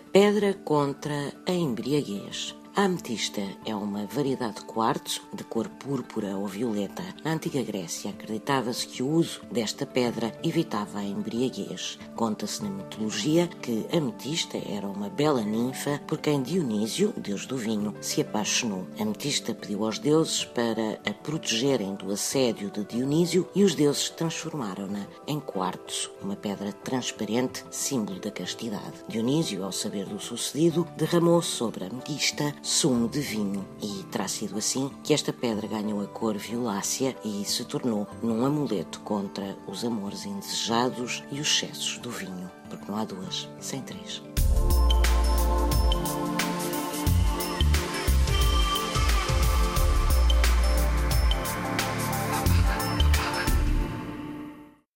pedra contra a embriaguez. A ametista é uma variedade de quartzo de cor púrpura ou violeta. Na antiga Grécia acreditava-se que o uso desta pedra evitava a embriaguez. Conta-se na mitologia que a ametista era uma bela ninfa por quem Dionísio, deus do vinho, se apaixonou. A ametista pediu aos deuses para a protegerem do assédio de Dionísio e os deuses transformaram-na em quartzo, uma pedra transparente, símbolo da castidade. Dionísio, ao saber do sucedido, derramou sobre a ametista sumo de vinho e terá sido assim que esta pedra ganhou a cor violácea e se tornou num amuleto contra os amores indesejados e os excessos do vinho, porque não há duas sem três.